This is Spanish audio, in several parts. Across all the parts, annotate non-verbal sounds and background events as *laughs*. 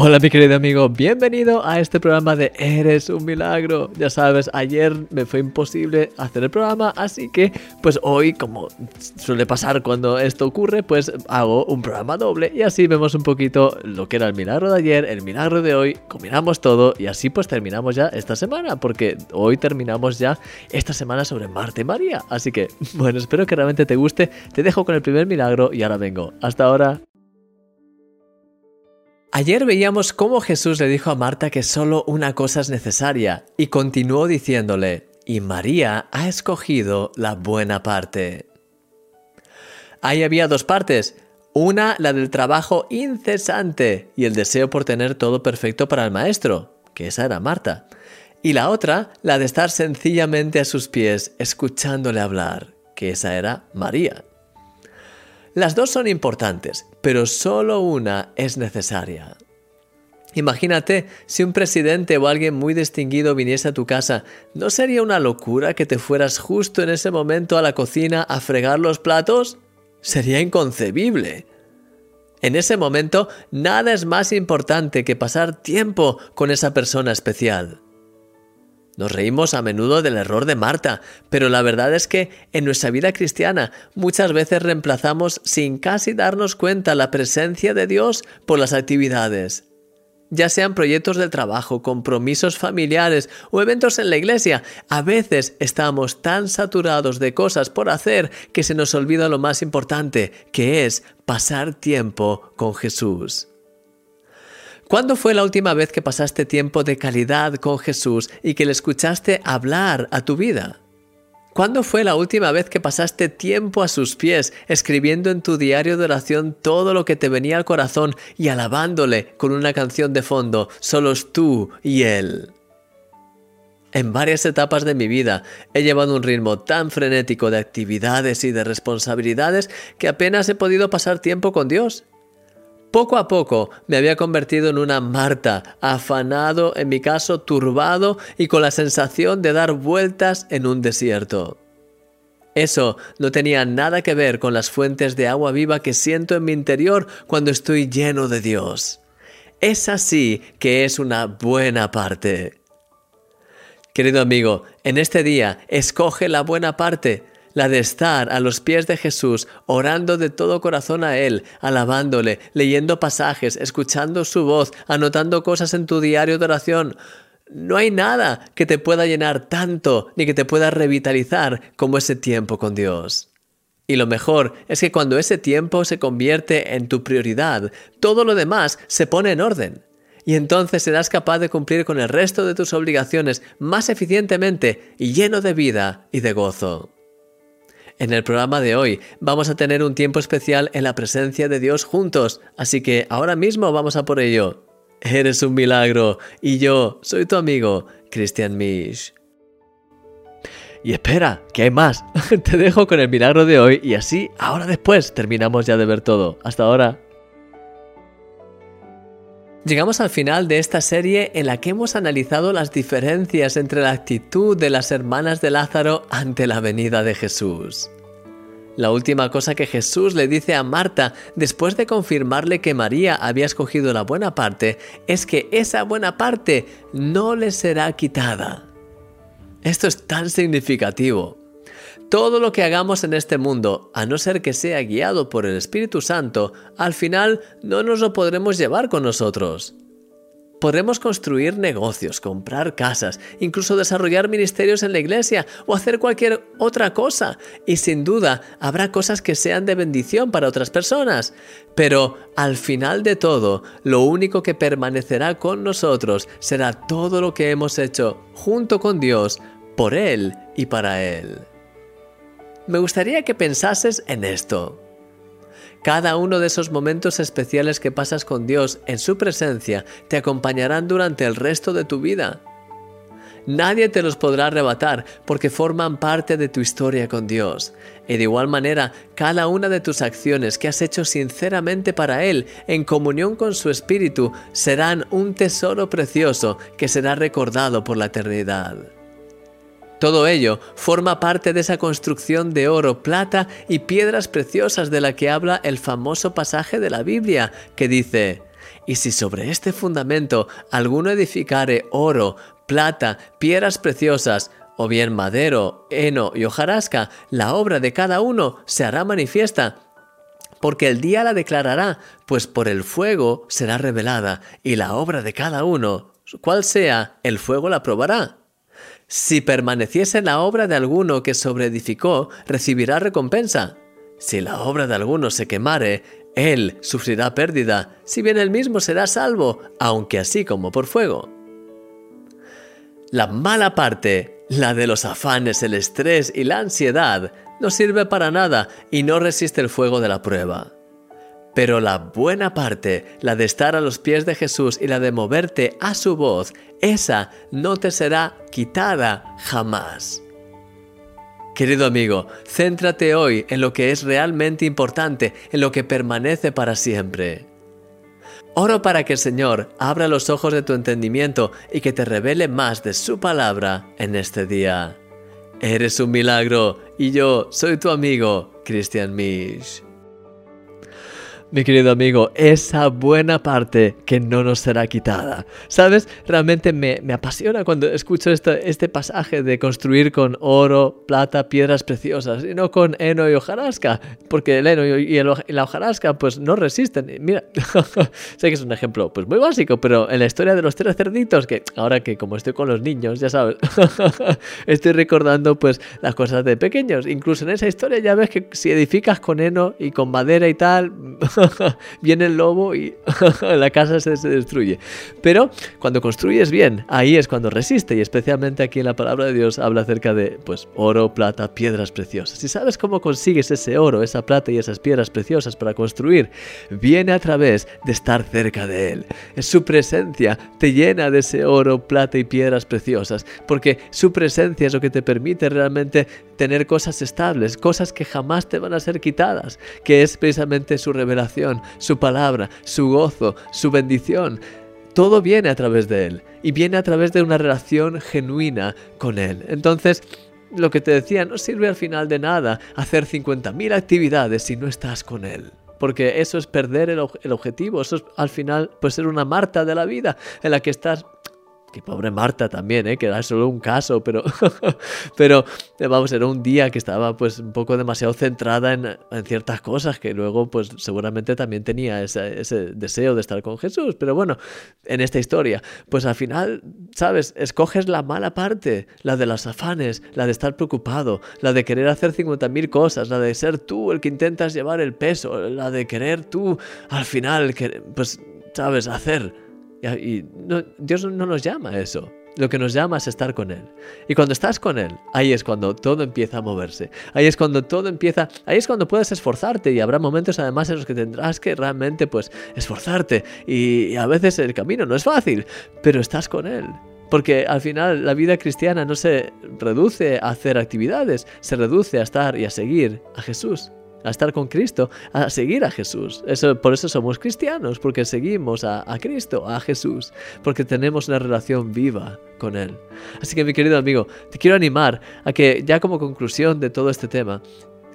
Hola mi querido amigo, bienvenido a este programa de Eres un milagro. Ya sabes, ayer me fue imposible hacer el programa, así que pues hoy, como suele pasar cuando esto ocurre, pues hago un programa doble y así vemos un poquito lo que era el milagro de ayer, el milagro de hoy, combinamos todo y así pues terminamos ya esta semana, porque hoy terminamos ya esta semana sobre Marta y María. Así que *laughs* bueno, espero que realmente te guste. Te dejo con el primer milagro y ahora vengo. Hasta ahora. Ayer veíamos cómo Jesús le dijo a Marta que solo una cosa es necesaria y continuó diciéndole, y María ha escogido la buena parte. Ahí había dos partes, una la del trabajo incesante y el deseo por tener todo perfecto para el maestro, que esa era Marta, y la otra la de estar sencillamente a sus pies escuchándole hablar, que esa era María. Las dos son importantes, pero solo una es necesaria. Imagínate si un presidente o alguien muy distinguido viniese a tu casa, ¿no sería una locura que te fueras justo en ese momento a la cocina a fregar los platos? Sería inconcebible. En ese momento, nada es más importante que pasar tiempo con esa persona especial. Nos reímos a menudo del error de Marta, pero la verdad es que en nuestra vida cristiana muchas veces reemplazamos sin casi darnos cuenta la presencia de Dios por las actividades. Ya sean proyectos de trabajo, compromisos familiares o eventos en la iglesia, a veces estamos tan saturados de cosas por hacer que se nos olvida lo más importante, que es pasar tiempo con Jesús. ¿Cuándo fue la última vez que pasaste tiempo de calidad con Jesús y que le escuchaste hablar a tu vida? ¿Cuándo fue la última vez que pasaste tiempo a sus pies, escribiendo en tu diario de oración todo lo que te venía al corazón y alabándole con una canción de fondo, solos tú y Él? En varias etapas de mi vida he llevado un ritmo tan frenético de actividades y de responsabilidades que apenas he podido pasar tiempo con Dios. Poco a poco me había convertido en una Marta, afanado, en mi caso turbado y con la sensación de dar vueltas en un desierto. Eso no tenía nada que ver con las fuentes de agua viva que siento en mi interior cuando estoy lleno de Dios. Es así que es una buena parte. Querido amigo, en este día escoge la buena parte la de estar a los pies de Jesús, orando de todo corazón a Él, alabándole, leyendo pasajes, escuchando su voz, anotando cosas en tu diario de oración. No hay nada que te pueda llenar tanto ni que te pueda revitalizar como ese tiempo con Dios. Y lo mejor es que cuando ese tiempo se convierte en tu prioridad, todo lo demás se pone en orden. Y entonces serás capaz de cumplir con el resto de tus obligaciones más eficientemente y lleno de vida y de gozo. En el programa de hoy vamos a tener un tiempo especial en la presencia de Dios juntos, así que ahora mismo vamos a por ello. Eres un milagro y yo soy tu amigo, Christian Misch. Y espera, que hay más. *laughs* Te dejo con el milagro de hoy y así, ahora después, terminamos ya de ver todo. Hasta ahora. Llegamos al final de esta serie en la que hemos analizado las diferencias entre la actitud de las hermanas de Lázaro ante la venida de Jesús. La última cosa que Jesús le dice a Marta después de confirmarle que María había escogido la buena parte es que esa buena parte no le será quitada. Esto es tan significativo. Todo lo que hagamos en este mundo, a no ser que sea guiado por el Espíritu Santo, al final no nos lo podremos llevar con nosotros. Podremos construir negocios, comprar casas, incluso desarrollar ministerios en la iglesia o hacer cualquier otra cosa. Y sin duda habrá cosas que sean de bendición para otras personas. Pero al final de todo, lo único que permanecerá con nosotros será todo lo que hemos hecho junto con Dios, por Él y para Él me gustaría que pensases en esto. Cada uno de esos momentos especiales que pasas con Dios en su presencia te acompañarán durante el resto de tu vida. Nadie te los podrá arrebatar porque forman parte de tu historia con Dios. Y de igual manera, cada una de tus acciones que has hecho sinceramente para Él, en comunión con su Espíritu, serán un tesoro precioso que será recordado por la eternidad. Todo ello forma parte de esa construcción de oro, plata y piedras preciosas de la que habla el famoso pasaje de la Biblia, que dice, y si sobre este fundamento alguno edificare oro, plata, piedras preciosas, o bien madero, heno y hojarasca, la obra de cada uno se hará manifiesta, porque el día la declarará, pues por el fuego será revelada, y la obra de cada uno, cual sea, el fuego la probará. Si permaneciese la obra de alguno que sobreedificó, recibirá recompensa. Si la obra de alguno se quemare, él sufrirá pérdida, si bien él mismo será salvo, aunque así como por fuego. La mala parte, la de los afanes, el estrés y la ansiedad, no sirve para nada y no resiste el fuego de la prueba. Pero la buena parte, la de estar a los pies de Jesús y la de moverte a su voz, esa no te será quitada jamás. Querido amigo, céntrate hoy en lo que es realmente importante, en lo que permanece para siempre. Oro para que el Señor abra los ojos de tu entendimiento y que te revele más de su palabra en este día. Eres un milagro y yo soy tu amigo, Christian Misch mi querido amigo, esa buena parte que no nos será quitada. ¿Sabes? Realmente me, apasiona cuando escucho este pasaje de construir con oro, plata, piedras preciosas y no con heno y hojarasca, porque el heno y, la hojarasca pues no resisten. Mira, *laughs* sé que es un ejemplo pues muy básico, pero en la historia de los tres cerditos, que ahora que como estoy con los niños, ya sabes, *laughs* estoy recordando pues las cosas de pequeños. Incluso en esa historia ya ves que si edificas con heno y con madera y tal, *laughs* viene el lobo y *laughs* la casa se, destruye. Pero cuando construyes bien, ahí es cuando resiste y especialmente aquí en la palabra de Dios habla acerca de pues oro, plata, piedras preciosas. Si sabes cómo consigues ese oro, esa plata y esas piedras preciosas para construir, viene a través de estar cerca de Él. Es su presencia te llena de ese oro, plata y piedras preciosas, porque su presencia es lo que te permite realmente tener cosas estables, cosas que jamás te van a ser quitadas, que es precisamente su revelación su palabra, su gozo, su bendición. Todo viene a través de Él y viene a través de una relación genuina con Él. Entonces, lo que te decía, no sirve al final de nada hacer 50.000 actividades si no estás con Él porque eso es perder el, el, objetivo, eso es al final pues ser una Marta de la vida en la que estás que pobre Marta también, ¿eh? que era solo un caso, pero, *laughs* pero vamos, era un día que estaba pues un poco demasiado centrada en, en ciertas cosas que luego pues seguramente también tenía ese, ese, deseo de estar con Jesús. Pero bueno, en esta historia, pues al final, ¿sabes? Escoges la mala parte, la de los afanes, la de estar preocupado, la de querer hacer 50.000 cosas, la de ser tú el que intentas llevar el peso, la de querer tú al final, pues, ¿sabes? Hacer y Dios no nos llama a eso. Lo que nos llama es estar con Él. Y cuando estás con Él, ahí es cuando todo empieza a moverse. Ahí es cuando todo empieza, ahí es cuando puedes esforzarte y habrá momentos además en los que tendrás que realmente pues esforzarte. Y, a veces el camino no es fácil, pero estás con Él. Porque al final la vida cristiana no se reduce a hacer actividades, se reduce a estar y a seguir a Jesús a estar con Cristo, a seguir a Jesús. Eso, por eso somos cristianos, porque seguimos a, a, Cristo, a Jesús, porque tenemos una relación viva con Él. Así que mi querido amigo, te quiero animar a que ya como conclusión de todo este tema,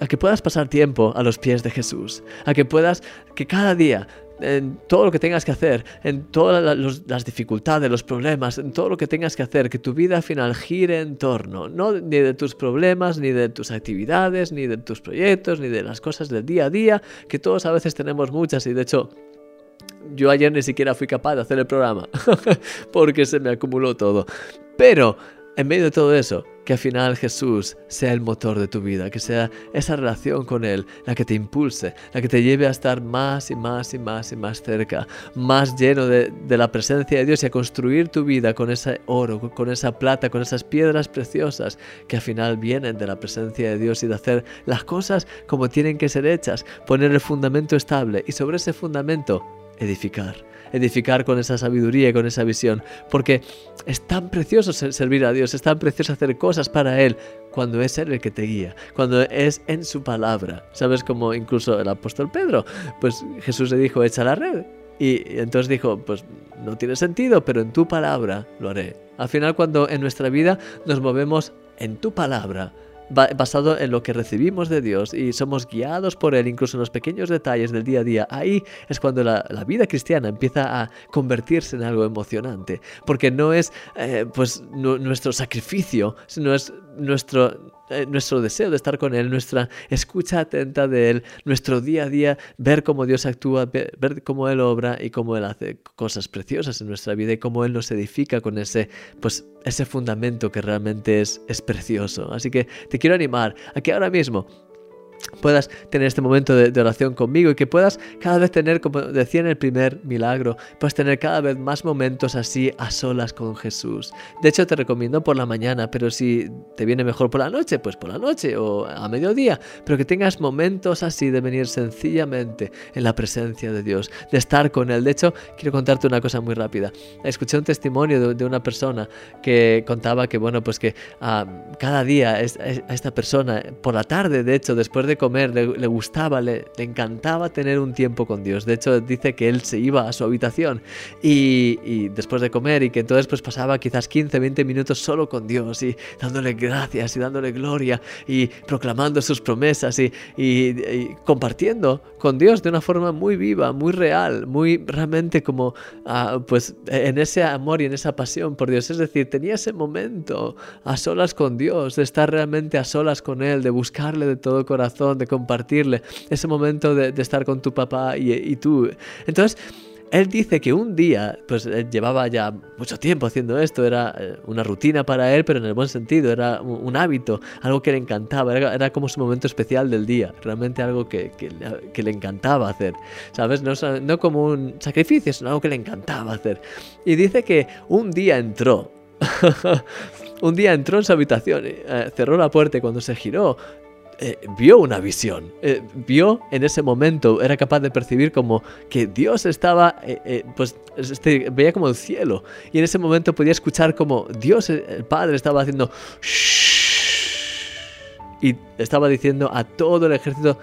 a que puedas pasar tiempo a los pies de Jesús, a que puedas, que cada día en todo lo que tengas que hacer, en todas las dificultades, los problemas, en todo lo que tengas que hacer, que tu vida al final gire en torno, no ni de tus problemas, ni de tus actividades, ni de tus proyectos, ni de las cosas del día a día, que todos a veces tenemos muchas y de hecho yo ayer ni siquiera fui capaz de hacer el programa *laughs* porque se me acumuló todo. Pero en medio de todo eso, que al final Jesús sea el motor de tu vida, que sea esa relación con Él la que te impulse, la que te lleve a estar más y más y más y más cerca, más lleno de, la presencia de Dios y a construir tu vida con ese oro, con esa plata, con esas piedras preciosas que al final vienen de la presencia de Dios y de hacer las cosas como tienen que ser hechas, poner el fundamento estable y sobre ese fundamento edificar edificar con esa sabiduría y con esa visión, porque es tan precioso servir a Dios, es tan precioso hacer cosas para Él cuando es Él el que te guía, cuando es en su palabra. ¿Sabes como incluso el apóstol Pedro? Pues Jesús le dijo, echa la red. Y entonces dijo, pues no tiene sentido, pero en tu palabra lo haré. Al final cuando en nuestra vida nos movemos en tu palabra, basado en lo que recibimos de Dios y somos guiados por Él, incluso en los pequeños detalles del día a día, ahí es cuando la, vida cristiana empieza a convertirse en algo emocionante, porque no es eh, pues nuestro sacrificio, sino es nuestro, eh, nuestro deseo de estar con Él, nuestra escucha atenta de Él, nuestro día a día, ver cómo Dios actúa, ver, cómo Él obra y cómo Él hace cosas preciosas en nuestra vida y cómo Él nos edifica con ese, pues, ese fundamento que realmente es, es precioso. Así que te quiero animar a que ahora mismo puedas tener este momento de, oración conmigo y que puedas cada vez tener, como decía en el primer milagro, puedas tener cada vez más momentos así a solas con Jesús. De hecho, te recomiendo por la mañana, pero si te viene mejor por la noche, pues por la noche o a mediodía, pero que tengas momentos así de venir sencillamente en la presencia de Dios, de estar con Él. De hecho, quiero contarte una cosa muy rápida. Escuché un testimonio de, una persona que contaba que, bueno, pues que ah, cada día a esta persona, por la tarde, de hecho, después de comer, le, gustaba, le, encantaba tener un tiempo con Dios. De hecho, dice que él se iba a su habitación y, después de comer y que entonces pues pasaba quizás 15, 20 minutos solo con Dios y dándole gracias y dándole gloria y proclamando sus promesas y, compartiendo con Dios de una forma muy viva, muy real, muy realmente como ah, pues en ese amor y en esa pasión por Dios. Es decir, tenía ese momento a solas con Dios, de estar realmente a solas con Él, de buscarle de todo corazón de compartirle, ese momento de, estar con tu papá y, tú. Entonces, él dice que un día, pues llevaba ya mucho tiempo haciendo esto, era eh, una rutina para él, pero en el buen sentido, era un, hábito, algo que le encantaba, era, como su momento especial del día, realmente algo que, le encantaba hacer, ¿sabes? No, no como un sacrificio, sino algo que le encantaba hacer. Y dice que un día entró. *laughs* un día entró en su habitación, eh, cerró la puerta y cuando se giró eh, vio una visión, eh, vio en ese momento, era capaz de percibir como que Dios estaba, eh, pues este, veía como el cielo y en ese momento podía escuchar como Dios, el Padre, estaba haciendo y estaba diciendo a todo el ejército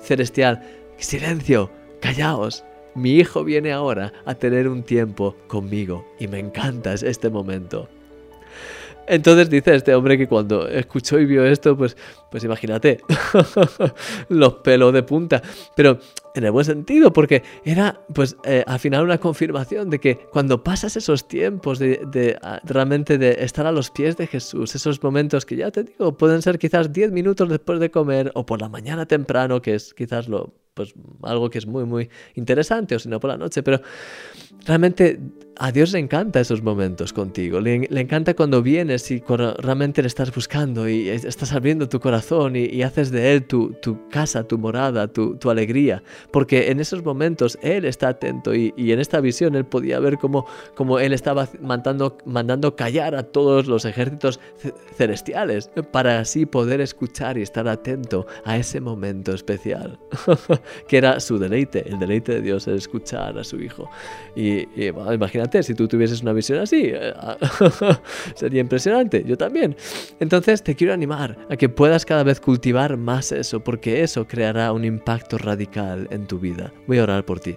celestial, silencio, callaos, mi hijo viene ahora a tener un tiempo conmigo y me encanta este momento. Entonces dice este hombre que cuando escuchó y vio esto, pues, pues imagínate, *laughs* los pelos de punta. Pero en el buen sentido, porque era pues eh, al final una confirmación de que cuando pasas esos tiempos de, realmente de estar a los pies de Jesús, esos momentos que ya te digo, pueden ser quizás 10 minutos después de comer o por la mañana temprano, que es quizás lo pues algo que es muy muy interesante o si no por la noche, pero realmente a Dios le encanta esos momentos contigo, le, encanta cuando vienes y cuando realmente le estás buscando y estás abriendo tu corazón y, haces de Él tu, casa, tu morada, tu, alegría, porque en esos momentos Él está atento y, en esta visión Él podía ver cómo, cómo Él estaba mandando, mandando callar a todos los ejércitos celestiales para así poder escuchar y estar atento a ese momento especial, *laughs* que era su deleite, el deleite de Dios, el escuchar a su Hijo. Y, imagínate si tú tuvieses una visión así. Eh, *laughs* sería impresionante, yo también. Entonces te quiero animar a que puedas cada vez cultivar más eso, porque eso creará un impacto radical en tu vida. Voy a orar por ti.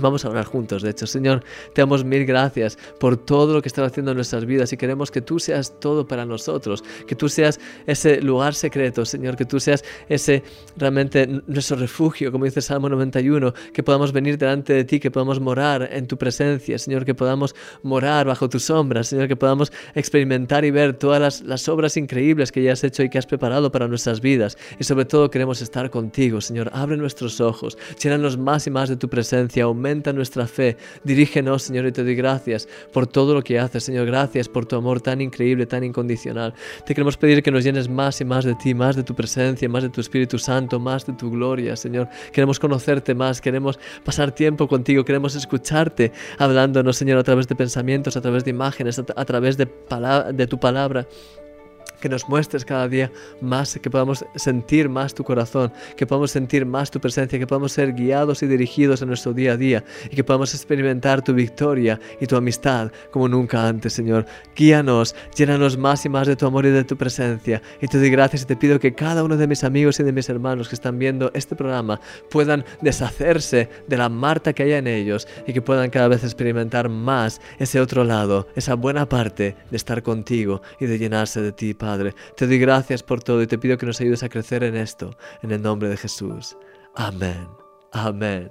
Vamos a orar juntos, de hecho, Señor, te damos mil gracias por todo lo que estás haciendo en nuestras vidas y queremos que tú seas todo para nosotros, que tú seas ese lugar secreto, Señor, que tú seas ese realmente nuestro refugio, como dice Salmo 91, que podamos venir delante de ti, que podamos morar en tu presencia, Señor, que podamos morar bajo tu sombra, Señor, que podamos experimentar y ver todas las, las obras increíbles que ya has hecho y que has preparado para nuestras vidas. Y sobre todo queremos estar contigo, Señor, abre nuestros ojos, llénanos más y más de tu presencia, aumenta nuestra fe. Dirígenos, Señor, y te doy gracias por todo lo que haces, Señor. Gracias por tu amor tan increíble, tan incondicional. Te queremos pedir que nos llenes más y más de ti, más de tu presencia, más de tu Espíritu Santo, más de tu gloria, Señor. Queremos conocerte más, queremos pasar tiempo contigo, queremos escucharte hablándonos, Señor, a través de pensamientos, a través de imágenes, a, través de, de tu palabra. Que nos muestres cada día más, que podamos sentir más tu corazón, que podamos sentir más tu presencia, que podamos ser guiados y dirigidos en nuestro día a día y que podamos experimentar tu victoria y tu amistad como nunca antes, Señor. Guíanos, llénanos más y más de tu amor y de tu presencia. Y te doy gracias y te pido que cada uno de mis amigos y de mis hermanos que están viendo este programa puedan deshacerse de la Marta que haya en ellos y que puedan cada vez experimentar más ese otro lado, esa buena parte de estar contigo y de llenarse de ti, Te doy gracias por todo y te pido que nos ayudes a crecer en esto, en el nombre de Jesús. Amén. Amén.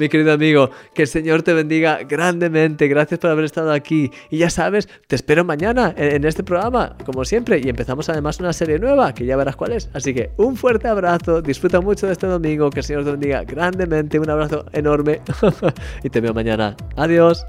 Mi querido amigo, que el Señor te bendiga grandemente. Gracias por haber estado aquí. Y ya sabes, te espero mañana en, este programa, como siempre. Y empezamos además una serie nueva, que ya verás cuál es. Así que un fuerte abrazo. Disfruta mucho de este domingo. Que el Señor te bendiga grandemente. Un abrazo enorme. *laughs* y te veo mañana. Adiós.